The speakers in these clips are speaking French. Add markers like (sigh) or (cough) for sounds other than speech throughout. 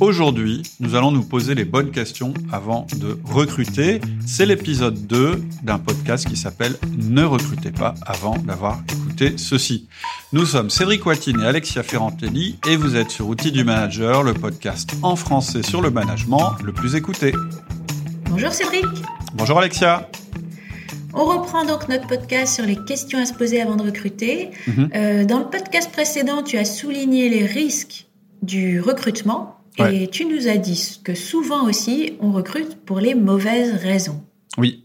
Aujourd'hui, nous allons nous poser les bonnes questions avant de recruter. C'est l'épisode 2 d'un podcast qui s'appelle Ne recrutez pas avant d'avoir écouté ceci. Nous sommes Cédric Watine et Alexia Ferrantelli et vous êtes sur Outils du Manager, le podcast en français sur le management le plus écouté. Bonjour Cédric. Bonjour Alexia. On reprend donc notre podcast sur les questions à se poser avant de recruter. Mhm. Euh, dans le podcast précédent, tu as souligné les risques du recrutement et tu nous as dit que souvent aussi, on recrute pour les mauvaises raisons. Oui.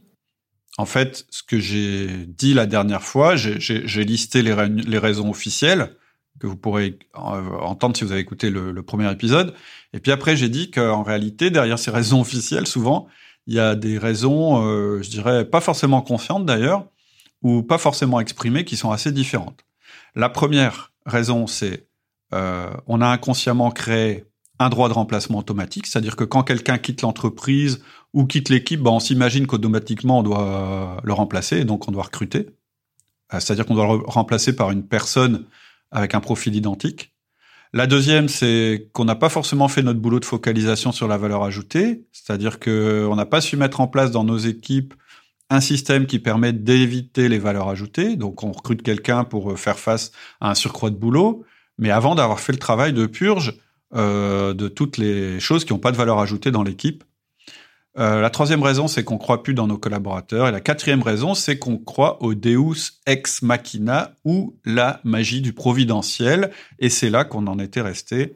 En fait, ce que j'ai dit la dernière fois, j'ai- listé les, ra- les raisons officielles que vous pourrez euh, entendre si vous avez écouté le, le premier épisode. Et puis après, j'ai dit qu'en réalité, derrière ces raisons officielles, souvent, il y a des raisons, euh, je dirais, pas forcément conscientes d'ailleurs, ou pas forcément exprimées, qui sont assez différentes. La première raison, c'est euh, on a inconsciemment créé un droit de remplacement automatique, c'est-à-dire que quand quelqu'un quitte l'entreprise ou quitte l'équipe, ben, on s'imagine qu'automatiquement on doit le remplacer et donc on doit recruter. Euh, C'est-à-dire qu'on doit le remplacer par une personne avec un profil identique. La deuxième, c'est qu'on n'a pas forcément fait notre boulot de focalisation sur la valeur ajoutée, c'est-à-dire qu'on n'a pas su mettre en place dans nos équipes un système qui permet d'éviter les valeurs ajoutées. Donc on recrute quelqu'un pour euh, faire face à un surcroît de boulot, mais avant d'avoir fait le travail de purge euh, de toutes les choses qui n'ont pas de valeur ajoutée dans l'équipe. Euh, la troisième raison, c'est qu'on croit plus dans nos collaborateurs. Et la quatrième raison, c'est qu'on croit au Deus ex machina ou la magie du providentiel. Et c'est là qu'on en était resté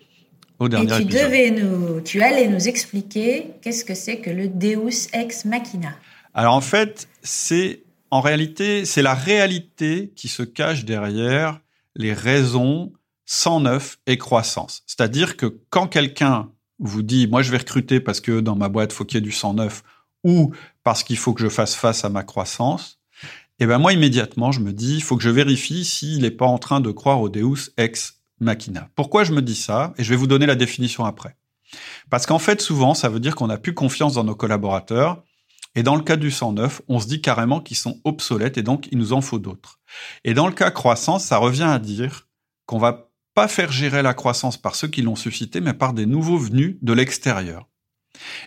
au Et dernier tu épisode. devais nous, tu allais nous expliquer qu'est-ce que c'est que le Deus ex machina. Alors en fait, c'est en réalité, c'est la réalité qui se cache derrière les raisons 109 et croissance. C'est-à-dire que quand quelqu'un vous dit, moi je vais recruter parce que dans ma boîte faut qu'il y ait du 109 ou parce qu'il faut que je fasse face à ma croissance, eh ben moi immédiatement je me dis, il faut que je vérifie s'il n'est pas en train de croire au Deus ex machina. Pourquoi je me dis ça? Et je vais vous donner la définition après. Parce qu'en fait, souvent, ça veut dire qu'on n'a plus confiance dans nos collaborateurs et dans le cas du 109, on se dit carrément qu'ils sont obsolètes et donc il nous en faut d'autres. Et dans le cas croissance, ça revient à dire qu'on va pas faire gérer la croissance par ceux qui l'ont suscité, mais par des nouveaux venus de l'extérieur.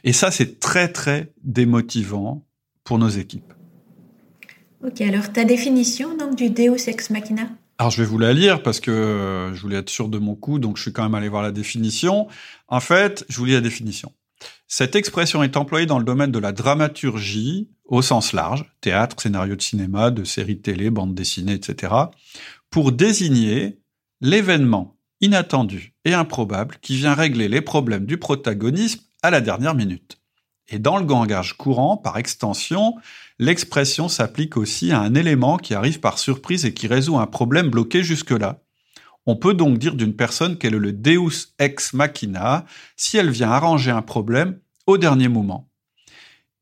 Et ça, c'est très, très démotivant pour nos équipes. Ok, alors ta définition donc du Deus ex machina? Alors, je vais vous la lire parce que euh, je voulais être sûr de mon coup, donc je suis quand même allé voir la définition. En fait, je vous lis la définition. Cette expression est employée dans le domaine de la dramaturgie au sens large, théâtre, scénario de cinéma, de séries télé, bande dessinée, etc., pour désigner l'événement inattendu et improbable qui vient régler les problèmes du protagonisme à la dernière minute. Et dans le langage courant, par extension, l'expression s'applique aussi à un élément qui arrive par surprise et qui résout un problème bloqué jusque-là. On peut donc dire d'une personne qu'elle est le Deus ex machina si elle vient arranger un problème au dernier moment.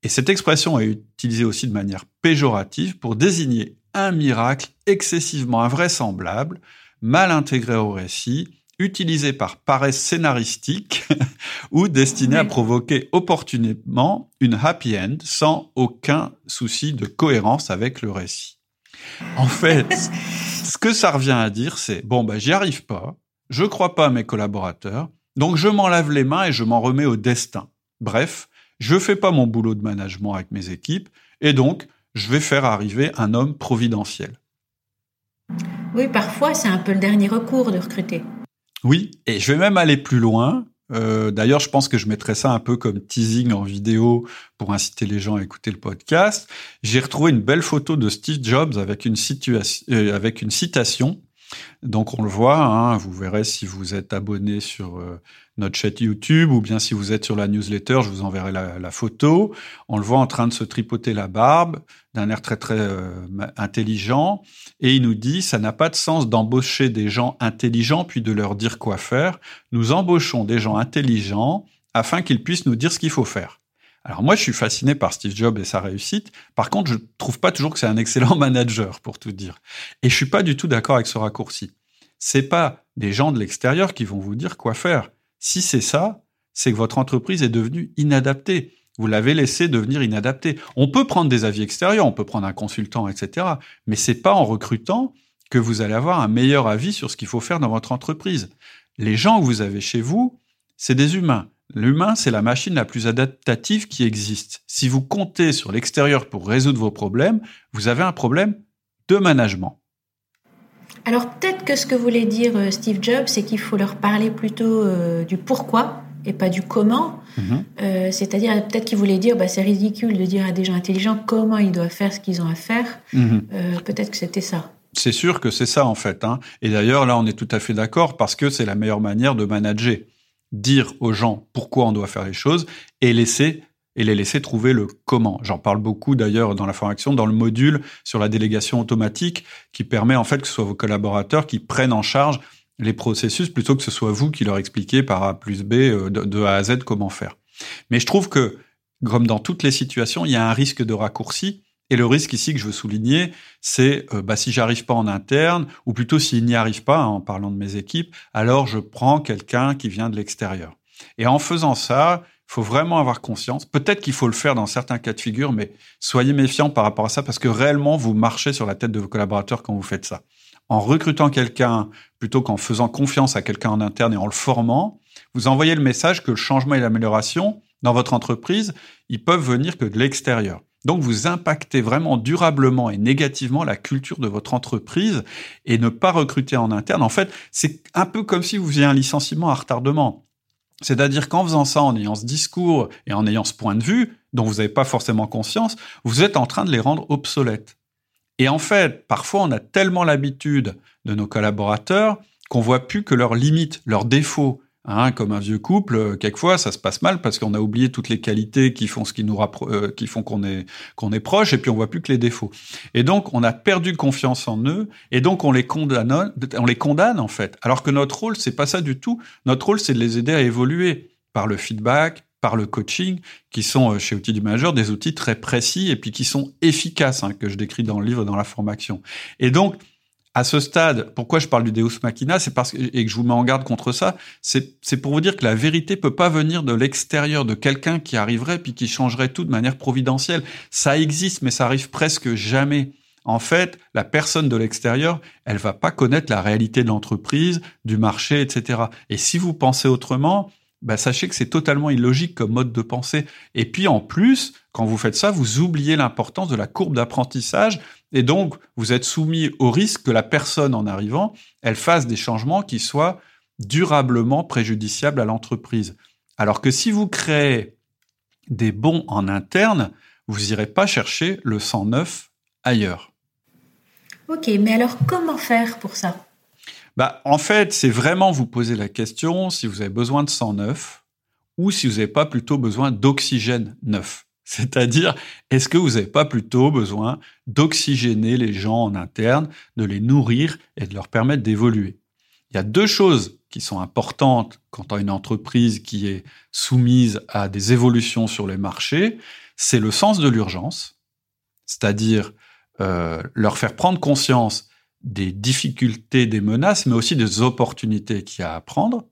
Et cette expression est utilisée aussi de manière péjorative pour désigner un miracle excessivement invraisemblable, mal intégré au récit, utilisé par paresse scénaristique (laughs) ou destiné à provoquer opportunément une happy end sans aucun souci de cohérence avec le récit. En fait, ce que ça revient à dire, c'est bon, bah, j'y arrive pas, je crois pas à mes collaborateurs, donc je m'en lave les mains et je m'en remets au destin. Bref, je fais pas mon boulot de management avec mes équipes et donc je vais faire arriver un homme providentiel. Oui, parfois c'est un peu le dernier recours de recruter. Oui, et je vais même aller plus loin. Euh, D'ailleurs, je pense que je mettrai ça un peu comme teasing en vidéo pour inciter les gens à écouter le podcast. J'ai retrouvé une belle photo de Steve Jobs avec une, euh, avec une citation. Donc on le voit, hein, vous verrez si vous êtes abonné sur euh, notre chat YouTube ou bien si vous êtes sur la newsletter, je vous enverrai la, photo. On le voit en train de se tripoter la barbe, d'un air très très euh, intelligent, et il nous dit ça n'a pas de sens d'embaucher des gens intelligents puis de leur dire quoi faire. Nous embauchons des gens intelligents afin qu'ils puissent nous dire ce qu'il faut faire. Alors moi, je suis fasciné par Steve Jobs et sa réussite. Par contre, je trouve pas toujours que c'est un excellent (laughs) manager, pour tout dire. Et je suis pas du tout d'accord avec ce raccourci. C'est pas des gens de l'extérieur qui vont vous dire quoi faire. Si c'est ça, c'est que votre entreprise est devenue inadaptée. Vous l'avez laissé devenir inadaptée. On peut prendre des avis extérieurs, on peut prendre un consultant, etc. Mais c'est pas en recrutant que vous allez avoir un meilleur avis sur ce qu'il faut faire dans votre entreprise. Les gens que vous avez chez vous, c'est des humains. L'humain, c'est la machine la plus adaptative qui existe. Si vous comptez sur l'extérieur pour résoudre vos problèmes, vous avez un problème de management. Alors peut-être que ce que voulait dire euh, Steve Jobs, c'est qu'il faut leur parler plutôt euh, du pourquoi et pas du comment. Mhm. Euh, c'est-à-dire peut-être qu'il voulait dire, bah, c'est ridicule de dire à des gens intelligents comment ils doivent faire ce qu'ils ont à faire. Mhm. peut-être que c'était ça. C'est sûr que c'est ça en fait. Hein. Et d'ailleurs là, on est tout à fait d'accord parce que c'est la meilleure manière de manager. Dire aux gens pourquoi on doit faire les choses et laisser et les laisser trouver le comment. J'en parle beaucoup d'ailleurs dans la formation, dans le module sur la délégation automatique, qui permet en fait que ce soit vos collaborateurs qui prennent en charge les processus plutôt que ce soit vous qui leur expliquez par A plus B euh, de, A à Z comment faire. Mais je trouve que, comme dans toutes les situations, il y a un risque de raccourci. Et le risque ici que je veux souligner, c'est euh, bah, si j'arrive pas en interne, ou plutôt s'il n'y arrive pas, hein, en parlant de mes équipes, alors je prends quelqu'un qui vient de l'extérieur. Et en faisant ça, il faut vraiment avoir conscience. Peut-être qu'il faut le faire dans certains cas de figure, mais soyez méfiants par rapport à ça parce que réellement, vous marchez sur la tête de vos collaborateurs quand vous faites ça. En recrutant quelqu'un plutôt qu'en faisant confiance à quelqu'un en interne et en le formant, vous envoyez le message que le changement et l'amélioration dans votre entreprise, ils peuvent venir que de l'extérieur. Donc vous impactez vraiment durablement et négativement la culture de votre entreprise et ne pas recruter en interne. En fait, c'est un peu comme si vous faisiez un licenciement à retardement. C'est-à-dire qu'en faisant ça, en ayant ce discours et en ayant ce point de vue, dont vous n'avez pas forcément conscience, vous êtes en train de les rendre obsolètes. Et en fait, parfois, on a tellement l'habitude de nos collaborateurs qu'on voit plus que leurs limites, leurs défauts, Hein, comme un vieux couple, euh, quelquefois ça se passe mal parce qu'on a oublié toutes les qualités qui font ce qui nous euh, qui font qu'on est qu'on est proche et puis on voit plus que les défauts. Et donc on a perdu confiance en eux et donc on les condamne, on les condamne en fait. Alors que notre rôle c'est pas ça du tout. Notre rôle c'est de les aider à évoluer par le feedback, par le coaching, qui sont euh, chez Outils du Manager des outils très précis et puis qui sont efficaces, hein, que je décris dans le livre, dans la formation. Et donc à ce stade, pourquoi je parle du Deus Machina, c'est parce que, et que je vous mets en garde contre ça, c'est pour vous dire que la vérité peut pas venir de l'extérieur, de quelqu'un qui arriverait puis qui changerait tout de manière providentielle. Ça existe, mais ça arrive presque jamais. En fait, la personne de l'extérieur, elle va pas connaître la réalité de l'entreprise, du marché, etc. Et si vous pensez autrement, bah, sachez que c'est totalement illogique comme mode de pensée. Et puis en plus, quand vous faites ça, vous oubliez l'importance de la courbe d'apprentissage et donc vous êtes soumis au risque que la personne en arrivant, elle fasse des changements qui soient durablement préjudiciables à l'entreprise. Alors que si vous créez des bons en interne, vous n'irez pas chercher le 109 ailleurs. Ok, mais alors comment faire pour ça? Bah, en fait, c'est vraiment vous poser la question si vous avez besoin de sang neuf ou si vous n'avez pas plutôt besoin d'oxygène neuf. C'est-à-dire, est-ce que vous n'avez pas plutôt besoin d'oxygéner les gens en interne, de les nourrir et de leur permettre d'évoluer? Il y a deux choses qui sont importantes quand on a une entreprise qui est soumise à des évolutions sur les marchés. C'est le sens de l'urgence, c'est-à-dire euh, leur faire prendre conscience des difficultés, des menaces, mais aussi des opportunités qu'il y a à prendre.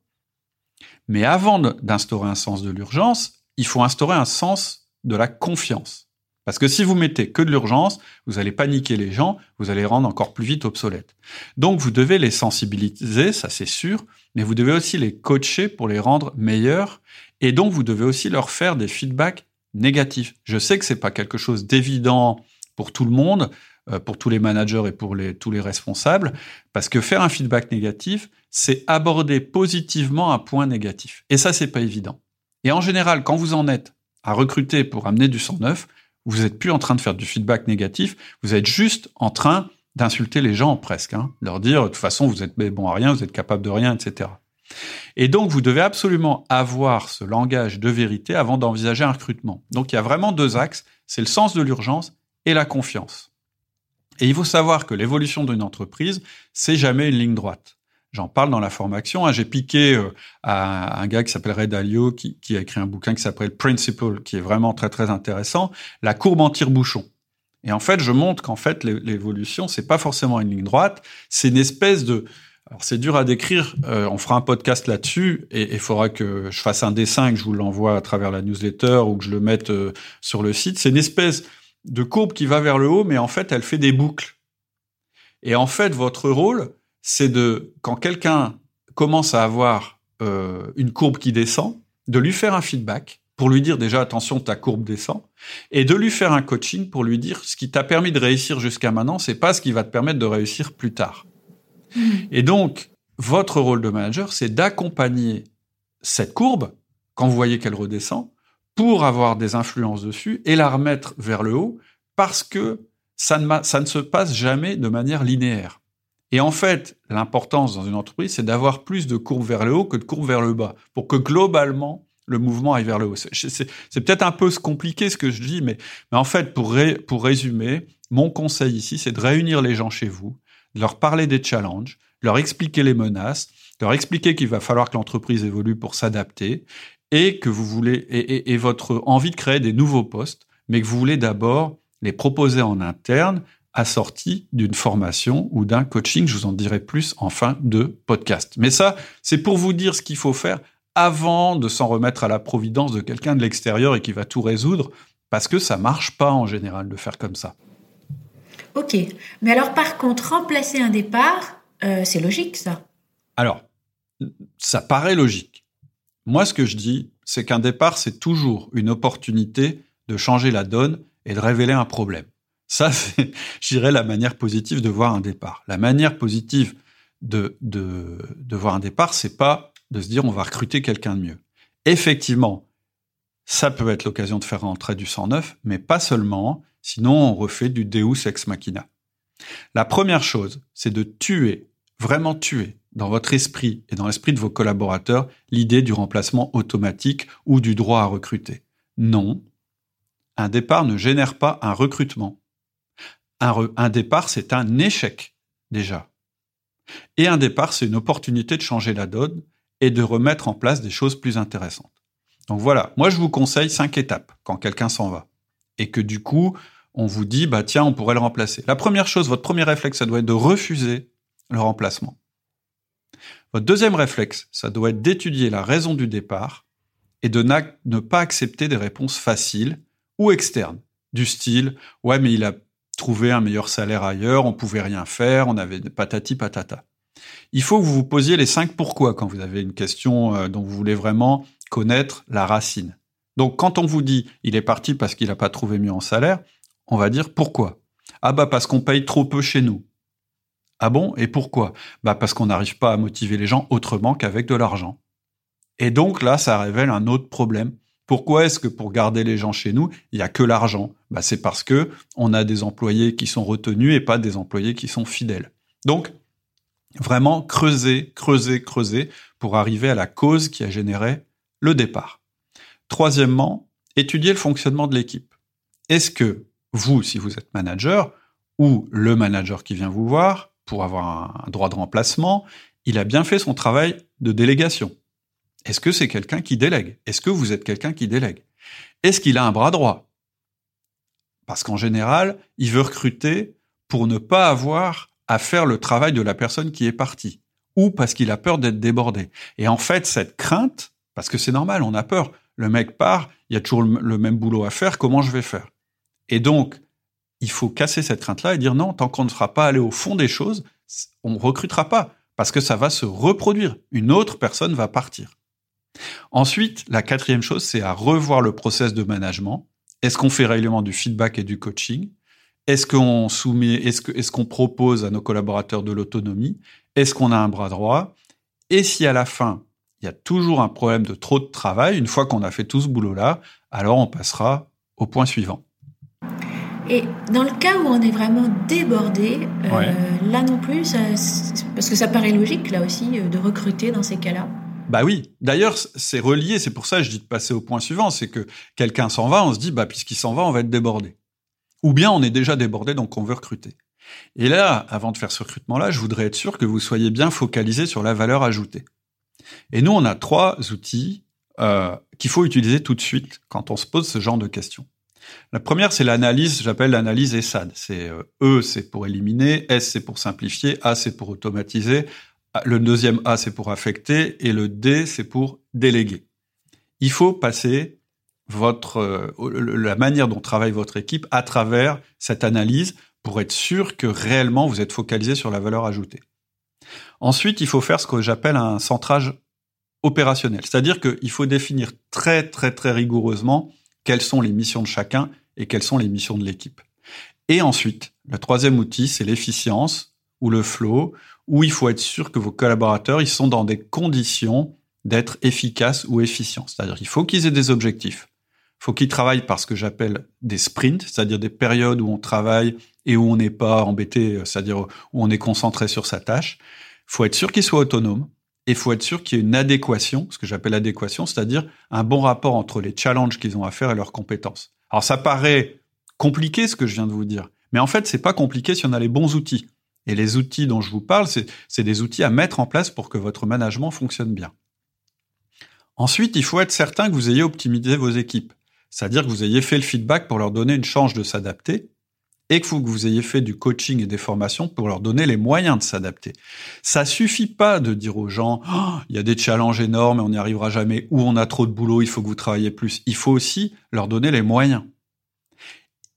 Mais avant d'instaurer un sens de l'urgence, il faut instaurer un sens de la confiance. Parce que si vous mettez que de l'urgence, vous allez paniquer les gens, vous allez rendre encore plus vite obsolètes. Donc vous devez les sensibiliser, ça c'est sûr, mais vous devez aussi les coacher pour les rendre meilleurs, et donc vous devez aussi leur faire des feedbacks négatifs. Je sais que c'est pas quelque chose d'évident pour tout le monde. Euh, pour tous les managers et pour les, tous les responsables, parce que faire un feedback négatif, c'est aborder positivement un point négatif. Et ça, c'est pas évident. Et en général, quand vous en êtes à recruter pour amener du sang neuf, vous n'êtes plus en train de faire du feedback négatif, vous êtes juste en train d'insulter les gens presque, hein, leur dire de toute façon vous êtes bon à rien, vous êtes capable de rien, etc. Et donc vous devez absolument avoir ce langage de vérité avant d'envisager un recrutement. Donc il y a vraiment deux axes, c'est le sens de l'urgence et la confiance. Et il faut savoir que l'évolution d'une entreprise, c'est jamais une ligne droite. J'en parle dans la formation. Hein. J'ai piqué euh, à un gars qui s'appelle Ray Dalio, qui, a écrit un bouquin qui s'appelle Principle, qui est vraiment très très intéressant. La courbe en tire-bouchon. Et en fait, je montre qu'en fait, l'évolution, c'est pas forcément une ligne droite. C'est une espèce de, alors c'est dur à décrire. Euh, on fera un podcast là-dessus et il faudra que je fasse un dessin que je vous l'envoie à travers la newsletter ou que je le mette euh, sur le site. C'est une espèce de courbe qui va vers le haut, mais en fait, elle fait des boucles. Et en fait, votre rôle, c'est de, quand quelqu'un commence à avoir euh, une courbe qui descend, de lui faire un feedback pour lui dire déjà attention ta courbe descend et de lui faire un coaching pour lui dire ce qui t'a permis de réussir jusqu'à maintenant c'est pas ce qui va te permettre de réussir plus tard. Mmh. Et donc votre rôle de manager c'est d'accompagner cette courbe quand vous voyez qu'elle redescend pour avoir des influences dessus et la remettre vers le haut parce que ça ne, ça ne se passe jamais de manière linéaire. Et en fait, l'importance dans une entreprise, c'est d'avoir plus de courbes vers le haut que de courbes vers le bas, pour que globalement, le mouvement aille vers le haut. C'est peut-être un peu compliqué ce que je dis, mais, mais en fait, pour, pour résumer, mon conseil ici, c'est de réunir les gens chez vous, de leur parler des challenges, leur expliquer les menaces, leur expliquer qu'il va falloir que l'entreprise évolue pour s'adapter et que vous voulez et, et, votre envie de créer des nouveaux postes, mais que vous voulez d'abord les proposer en interne assorti d'une formation ou d'un coaching. Je vous en dirai plus en fin de podcast. Mais ça, c'est pour vous dire ce qu'il faut faire avant de s'en remettre à la providence de quelqu'un de l'extérieur et qui va tout résoudre, parce que ça marche pas en général de faire comme ça. Ok, mais alors par contre, remplacer un départ, euh, c'est logique ça? Alors, ça paraît logique. Moi, ce que je dis, c'est qu'un départ, c'est toujours une opportunité de changer la donne et de révéler un problème. Ça, (laughs) c'est, je dirais, la manière positive de voir un départ. La manière positive de, de, voir un départ, c'est pas de se dire on va recruter quelqu'un de mieux. Effectivement, ça peut être l'occasion de faire rentrer du sang neuf, mais pas seulement, sinon on refait du Deus ex machina. La première chose, c'est de tuer, vraiment tuer, dans votre esprit et dans l'esprit de vos collaborateurs, l'idée du remplacement automatique ou du droit à recruter. Non, un départ ne génère pas un recrutement un, départ, c'est un échec déjà. Et un départ, c'est une opportunité de changer la donne et de remettre en place des choses plus intéressantes. Donc voilà, moi je vous conseille cinq étapes quand quelqu'un s'en va. Et que du coup, on vous dit, bah tiens, on pourrait le remplacer. La première chose, votre premier réflexe, ça doit être de refuser le remplacement. Votre deuxième réflexe, ça doit être d'étudier la raison du départ et de ne pas accepter des réponses faciles ou externes, du style, ouais, mais il a trouver un meilleur salaire ailleurs, on pouvait rien faire, on avait patati patata. Il faut que vous vous posiez les cinq pourquoi quand vous avez une question euh, dont vous voulez vraiment connaître la racine. Donc quand on vous dit il est parti parce qu'il n'a pas trouvé mieux en salaire, on va dire pourquoi? Ah bah parce qu'on paye trop peu chez nous. Ah bon? Et pourquoi? Bah parce qu'on n'arrive pas à motiver les gens autrement qu'avec de l'argent. Et donc là, ça révèle un autre problème pourquoi est-ce que pour garder les gens chez nous, il y a que l'argent? Bah, C'est parce que on a des employés qui sont retenus et pas des employés qui sont fidèles. Donc, vraiment creuser, creuser, creuser pour arriver à la cause qui a généré le départ. Troisièmement, étudier le fonctionnement de l'équipe. Est-ce que vous, si vous êtes manager, ou le manager qui vient vous voir pour avoir un droit de remplacement, il a bien fait son travail de délégation est-ce que c'est quelqu'un qui délègue? Est-ce que vous êtes quelqu'un qui délègue? Est-ce qu'il a un bras droit? Parce qu'en général, il veut recruter pour ne pas avoir à faire le travail de la personne qui est partie, ou parce qu'il a peur d'être débordé. Et en fait, cette crainte, parce que c'est normal, on a peur. Le mec part, il y a toujours le même boulot à faire, comment je vais faire? Et donc, il faut casser cette crainte-là et dire non, tant qu'on ne sera pas allé au fond des choses, on ne recrutera pas, parce que ça va se reproduire. Une autre personne va partir. Ensuite, la quatrième chose, c'est à revoir le process de management. Est-ce qu'on fait régulièrement du feedback et du coaching? Est-ce qu'on soumet, est-ce qu'on propose à nos collaborateurs de l'autonomie? Est-ce qu'on a un bras droit? Et si à la fin, il y a toujours un problème de trop de travail, une fois qu'on a fait tout ce boulot-là, alors on passera au point suivant. Et dans le cas où on est vraiment débordé, euh, là non plus, parce que ça paraît logique là aussi euh, de recruter dans ces cas-là. Bah oui. D'ailleurs, c'est relié. C'est pour ça que je dis de passer au point suivant. C'est que quelqu'un s'en va, on se dit, bah, puisqu'il s'en va, on va être débordé. Ou bien on est déjà débordé, donc on veut recruter. Et là, avant de faire ce recrutement-là, je voudrais être sûr que vous soyez bien focalisé sur la valeur ajoutée. Et nous, on a trois outils euh, qu'il faut utiliser tout de suite quand on se pose ce genre de questions. La première, c'est l'analyse, j'appelle l'analyse ESAD. C'est euh, E, c'est pour éliminer, S, c'est pour simplifier, A, c'est pour automatiser, ah, le deuxième A, c'est pour affecter, et le D, c'est pour déléguer. Il faut passer votre euh, la manière dont travaille votre équipe à travers cette analyse pour être sûr que réellement vous êtes focalisé sur la valeur ajoutée. Ensuite, il faut faire ce que j'appelle un centrage opérationnel. C'est-à-dire qu'il faut définir très, très, très rigoureusement quelles sont les missions de chacun et quelles sont les missions de l'équipe. Et ensuite, le troisième outil, c'est l'efficience ou le flow, où il faut être sûr que vos collaborateurs, ils sont dans des conditions d'être efficaces ou efficients. C'est-à-dire qu'il faut qu'ils aient des objectifs. Il faut qu'ils travaillent par ce que j'appelle des sprints, c'est-à-dire des périodes où on travaille et où on n'est pas embêté, c'est-à-dire où on est concentré sur sa tâche. Il faut être sûr qu'ils soient autonomes et il faut être sûr qu'il y ait une adéquation, ce que j'appelle adéquation, c'est-à-dire un bon rapport entre les challenges qu'ils ont à faire et leurs compétences. Alors ça paraît compliqué ce que je viens de vous dire, mais en fait c'est pas compliqué si on a les bons outils. Et les outils dont je vous parle, c'est des outils à mettre en place pour que votre management fonctionne bien. Ensuite, il faut être certain que vous ayez optimisé vos équipes. C'est-à-dire que vous ayez fait le feedback pour leur donner une chance de s'adapter et que vous ayez fait du coaching et des formations pour leur donner les moyens de s'adapter. Ça suffit pas de dire aux gens, oh, il y a des challenges énormes et on n'y arrivera jamais, ou on a trop de boulot, il faut que vous travaillez plus. Il faut aussi leur donner les moyens.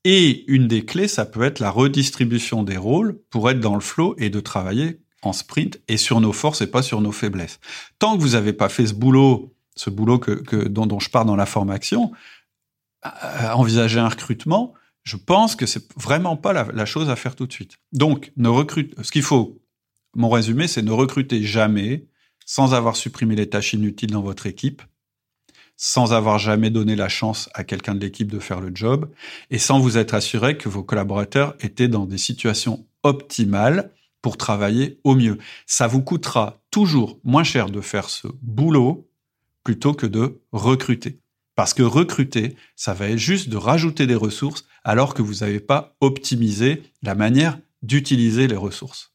Et une des clés, ça peut être la redistribution des rôles pour être dans le flow et de travailler en sprint et sur nos forces et pas sur nos faiblesses. Tant que vous n'avez pas fait ce boulot, ce boulot que, dont, je parle dans la formation, euh, envisager un recrutement, je pense que c'est vraiment pas la, chose à faire tout de suite. Donc, ne ce qu'il faut, mon résumé, c'est ne recruter jamais sans avoir supprimé les tâches inutiles dans votre équipe sans avoir jamais donné la chance à quelqu'un de l'équipe de faire le job et sans vous être assuré que vos collaborateurs étaient dans des situations optimales pour travailler au mieux. Ça vous coûtera toujours moins cher de faire ce boulot plutôt que de recruter. Parce que recruter, ça va être juste de rajouter des ressources alors que vous n'avez pas optimisé la manière d'utiliser les ressources.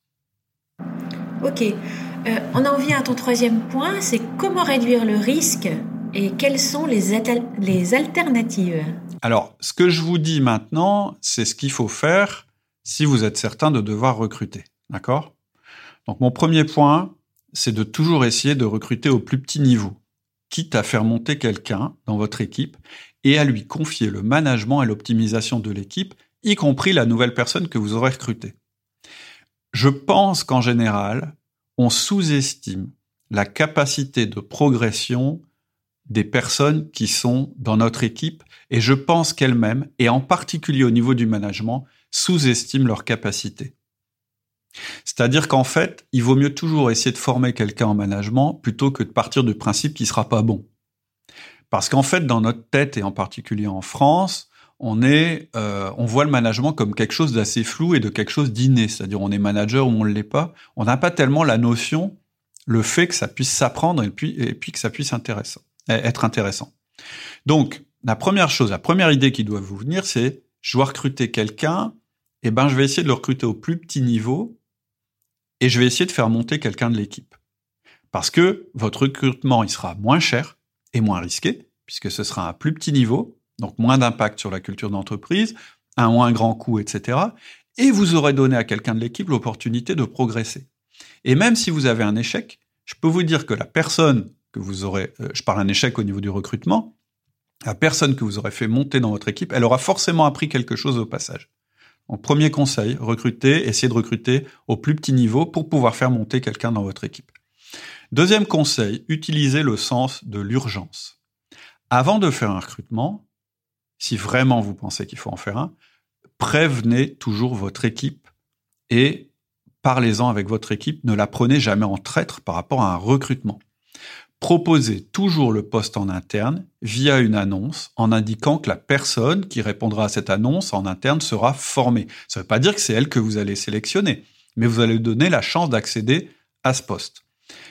Ok. Euh, on en vient à ton troisième point, c'est comment réduire le risque et quelles sont les, les alternatives? Alors, ce que je vous dis maintenant, c'est ce qu'il faut faire si vous êtes certain de devoir recruter. D'accord? Donc, mon premier point, c'est de toujours essayer de recruter au plus petit niveau, quitte à faire monter quelqu'un dans votre équipe et à lui confier le management et l'optimisation de l'équipe, y compris la nouvelle personne que vous aurez recrutée. Je pense qu'en général, on sous-estime la capacité de progression des personnes qui sont dans notre équipe et je pense qu'elles-mêmes, et en particulier au niveau du management, sous-estiment leurs capacités. C'est-à-dire qu'en fait, il vaut mieux toujours essayer de former quelqu'un en management plutôt que de partir du principe qu'il sera pas bon. Parce qu'en fait, dans notre tête et en particulier en France, on euh, voit le management comme quelque chose d'assez flou et de quelque chose d'inné. C'est-à-dire, on est manager ou on ne l'est pas. On n'a pas tellement la notion, le fait que ça puisse s'apprendre et puis, que ça puisse intéressant être intéressant. Donc, la première chose, la première idée qui doit vous venir, c'est je dois recruter quelqu'un, eh ben je vais essayer de le recruter au plus petit niveau, et je vais essayer de faire monter quelqu'un de l'équipe. Parce que votre recrutement, il sera moins cher et moins risqué, puisque ce sera un plus petit niveau, donc moins d'impact sur la culture d'entreprise, un moins grand coût, etc. Et vous aurez donné à quelqu'un de l'équipe l'opportunité de progresser. Et même si vous avez un échec, je peux vous dire que la personne que vous aurez, euh, je parle un échec au niveau du recrutement, la personne que vous aurez fait monter dans votre équipe, elle aura forcément appris quelque chose au passage. Premier conseil, recruter, essayez de recruter au plus petit niveau pour pouvoir faire monter quelqu'un dans votre équipe. Deuxième conseil, utilisez le sens de l'urgence. Avant de faire un recrutement, si vraiment vous pensez qu'il faut en faire un, prévenez toujours votre équipe et parlez-en avec votre équipe. Ne la prenez jamais en traître par rapport à un recrutement proposez toujours le poste en interne via une annonce en indiquant que la personne qui répondra à cette annonce en interne sera formée. Ça ne veut pas dire que c'est elle que vous allez sélectionner, mais vous allez donner la chance d'accéder à ce poste.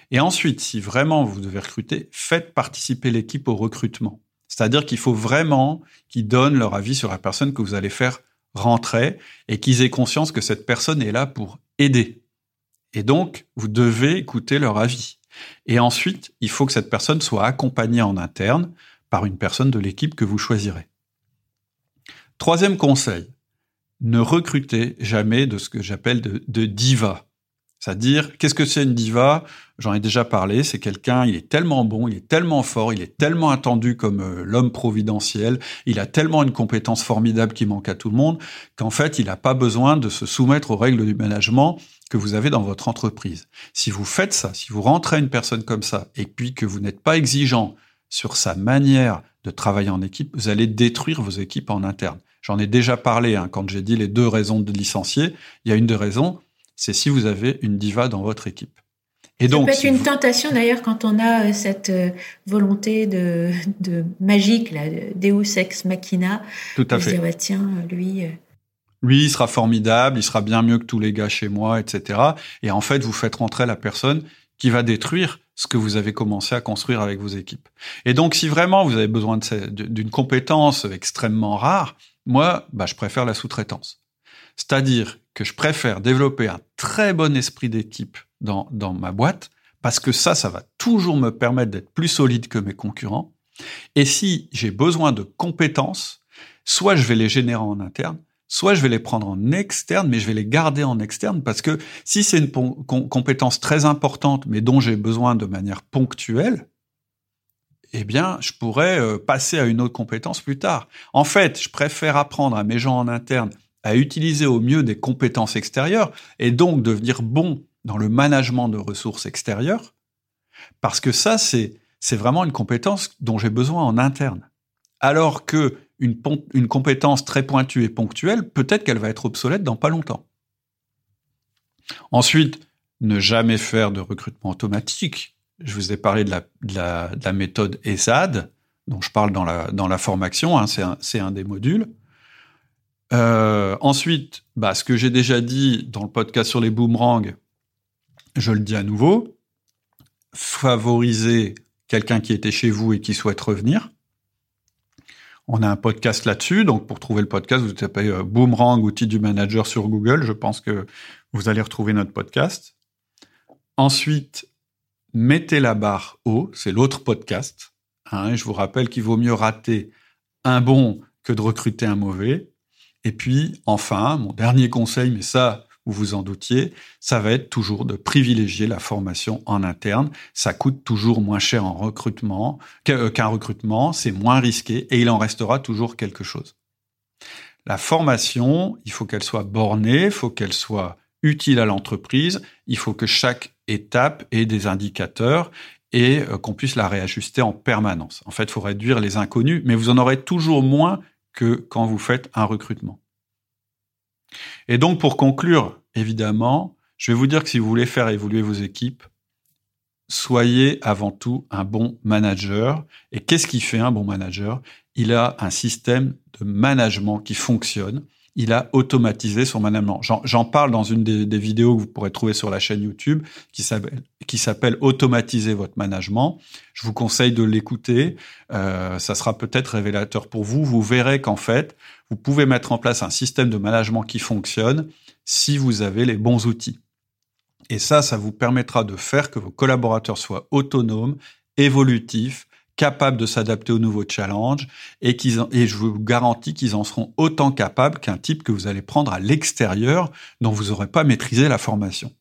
Et ensuite, si vraiment vous devez recruter, faites participer l'équipe au recrutement. C'est-à-dire qu'il faut vraiment qu'ils donnent leur avis sur la personne que vous allez faire rentrer et qu'ils aient conscience que cette personne est là pour aider. Et donc, vous devez écouter leur avis. Et ensuite, il faut que cette personne soit accompagnée en interne par une personne de l'équipe que vous choisirez. Troisième conseil, ne recrutez jamais de ce que j'appelle de, diva. C'est-à-dire, qu'est-ce que c'est une diva? J'en ai déjà parlé, c'est quelqu'un, il est tellement bon, il est tellement fort, il est tellement attendu comme euh, l'homme providentiel, il a tellement une compétence formidable qui manque à tout le monde, qu'en fait, il n'a pas besoin de se soumettre aux règles du management que vous avez dans votre entreprise. Si vous faites ça, si vous rentrez une personne comme ça, et puis que vous n'êtes pas exigeant sur sa manière de travailler en équipe, vous allez détruire vos équipes en interne. J'en ai déjà parlé hein, quand j'ai dit les deux raisons de licencier. Il y a une des raisons, c'est si vous avez une diva dans votre équipe. Et donc, ça peut être une tentation d'ailleurs quand on a euh, cette euh, volonté de, de magique, là, Deus ex machina. Tout à fait. Dire, bah, tiens, lui. Euh, lui, il sera formidable, il sera bien mieux que tous les gars chez moi, etc. Et en fait, vous faites rentrer la personne qui va détruire ce que vous avez commencé à construire avec vos équipes. Et donc, si vraiment vous avez besoin d'une compétence extrêmement rare, moi, bah, je préfère la sous-traitance. C'est-à-dire que je préfère développer un très bon esprit d'équipe dans, dans ma boîte, parce que ça, ça va toujours me permettre d'être plus solide que mes concurrents. Et si j'ai besoin de compétences, soit je vais les générer en interne, soit je vais les prendre en externe, mais je vais les garder en externe parce que si c'est une compétence très importante, mais dont j'ai besoin de manière ponctuelle, eh bien, je pourrais euh, passer à une autre compétence plus tard. En fait, je préfère apprendre à mes gens en interne à utiliser au mieux des compétences extérieures et donc devenir bon dans le management de ressources extérieures, parce que ça, c'est, vraiment une compétence dont j'ai besoin en interne. Alors que une, compétence très pointue et ponctuelle, peut-être qu'elle va être obsolète dans pas longtemps. Ensuite, ne jamais faire de recrutement automatique. Je vous ai parlé de la, de la, de la méthode ESAD, dont je parle dans la, formation, hein, c'est un, des modules. Euh, ensuite, bah, ce que j'ai déjà dit dans le podcast sur les boomerangs, je le dis à nouveau, favoriser quelqu'un qui était chez vous et qui souhaite revenir. On a un podcast là-dessus, donc pour trouver le podcast, vous tapez euh, Boomerang, outil du manager sur Google, je pense que vous allez retrouver notre podcast. Ensuite, mettez la barre haut, c'est l'autre podcast. Hein, je vous rappelle qu'il vaut mieux rater un bon que de recruter un mauvais. Et puis, enfin, mon dernier conseil, mais ça, vous vous en doutiez, ça va être toujours de privilégier la formation en interne. Ça coûte toujours moins cher en recrutement euh, qu'un recrutement, c'est moins risqué et il en restera toujours quelque chose. La formation, il faut qu'elle soit bornée, il faut qu'elle soit utile à l'entreprise, il faut que chaque étape ait des indicateurs et euh, qu'on puisse la réajuster en permanence. En fait, il faut réduire les inconnus, mais vous en aurez toujours moins que quand vous faites un recrutement. Et donc, pour conclure, évidemment, je vais vous dire que si vous voulez faire évoluer vos équipes, soyez avant tout un bon manager. Et qu'est-ce qui fait un bon manager? Il a un système de management qui fonctionne il a automatisé son management. J'en parle dans une des, vidéos que vous pourrez trouver sur la chaîne YouTube qui s'appelle Automatiser votre management. Je vous conseille de l'écouter. Euh, ça sera peut-être révélateur pour vous. Vous verrez qu'en fait, vous pouvez mettre en place un système de management qui fonctionne si vous avez les bons outils. Et ça, ça vous permettra de faire que vos collaborateurs soient autonomes, évolutifs, capables de s'adapter aux nouveaux challenges et, je vous garantis qu'ils en seront autant capables qu'un type que vous allez prendre à l'extérieur dont vous n'aurez pas maîtrisé la formation.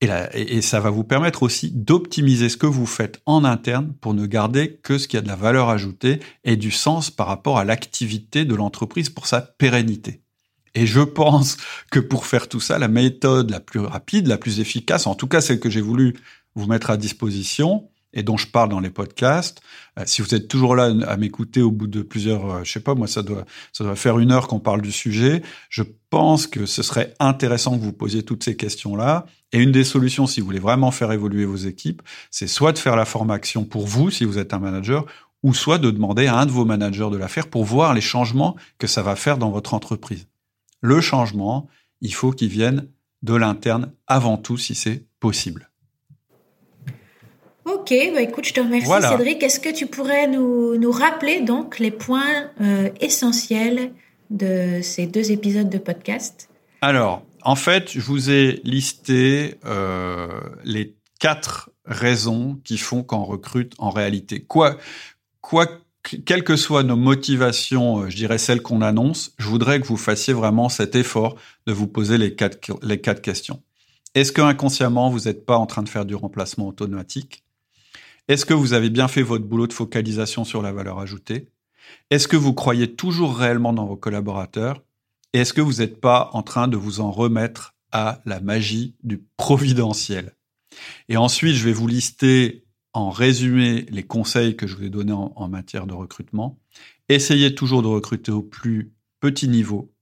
Et, là, et, ça va vous permettre aussi d'optimiser ce que vous faites en interne pour ne garder que ce qui a de la valeur ajoutée et du sens par rapport à l'activité de l'entreprise pour sa pérennité. Et je pense que pour faire tout ça, la méthode la plus rapide, la plus efficace, en tout cas celle que j'ai voulu vous mettre à disposition, et dont je parle dans les podcasts. Euh, si vous êtes toujours là à m'écouter au bout de plusieurs, euh, je sais pas, moi ça doit ça doit faire une heure qu'on parle du sujet. Je pense que ce serait intéressant que vous posiez toutes ces questions-là. Et une des solutions, si vous voulez vraiment faire évoluer vos équipes, c'est soit de faire la formation pour vous, si vous êtes un manager, ou soit de demander à un de vos managers de la faire pour voir les changements que ça va faire dans votre entreprise. Le changement, il faut qu'il vienne de l'interne avant tout si c'est possible. Ok, bah écoute, je te remercie Cédric. Est-ce que tu pourrais nous, nous rappeler donc les points euh, essentiels de ces deux épisodes de podcast? Alors, en fait, je vous ai listé euh, les quatre raisons qui font qu'on recrute en réalité. Quoi, quoi, quelles que soient nos motivations, euh, je dirais celles qu'on annonce, je voudrais que vous fassiez vraiment cet effort de vous poser les quatre, les quatre questions. Est-ce que inconsciemment vous n'êtes pas en train de faire du remplacement automatique? Est-ce que vous avez bien fait votre boulot de focalisation sur la valeur ajoutée? Est-ce que vous croyez toujours réellement dans vos collaborateurs? Et est-ce que vous n'êtes pas en train de vous en remettre à la magie du providentiel? Et ensuite, je vais vous lister en résumé les conseils que je vous ai donnés en, matière de recrutement. Essayez toujours de recruter au plus petit niveau.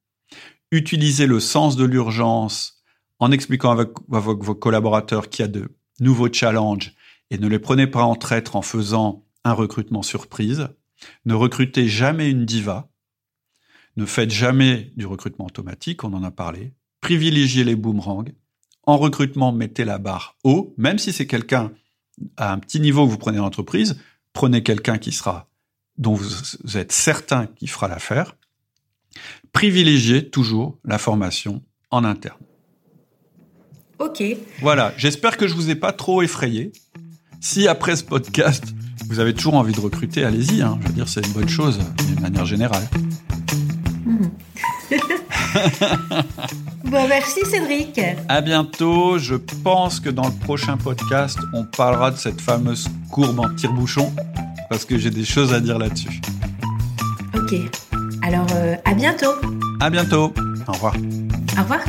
Utilisez le sens de l'urgence en expliquant avec, vos collaborateurs qu'il y a de nouveaux challenges et ne les prenez pas en traître en faisant un recrutement surprise. Ne recrutez jamais une diva. Ne faites jamais du recrutement automatique, on en a parlé. Privilégiez les boomerangs. En recrutement, mettez la barre haut, même si c'est quelqu'un à un petit niveau que vous prenez l'entreprise, prenez quelqu'un qui sera, dont vous êtes certain qu'il fera l'affaire. Privilégiez toujours la formation en interne. Ok. Voilà, j'espère que je vous ai pas trop effrayé. Si après ce podcast, vous avez toujours envie de recruter, allez-y. Hein. Je veux dire, c'est une bonne chose d'une manière générale. Hmm. (laughs) bon, merci Cédric. À bientôt. Je pense que dans le prochain podcast, on parlera de cette fameuse courbe en tire-bouchon parce que j'ai des choses à dire là-dessus. Ok. Alors, euh, à bientôt. À bientôt. Au revoir. Au revoir.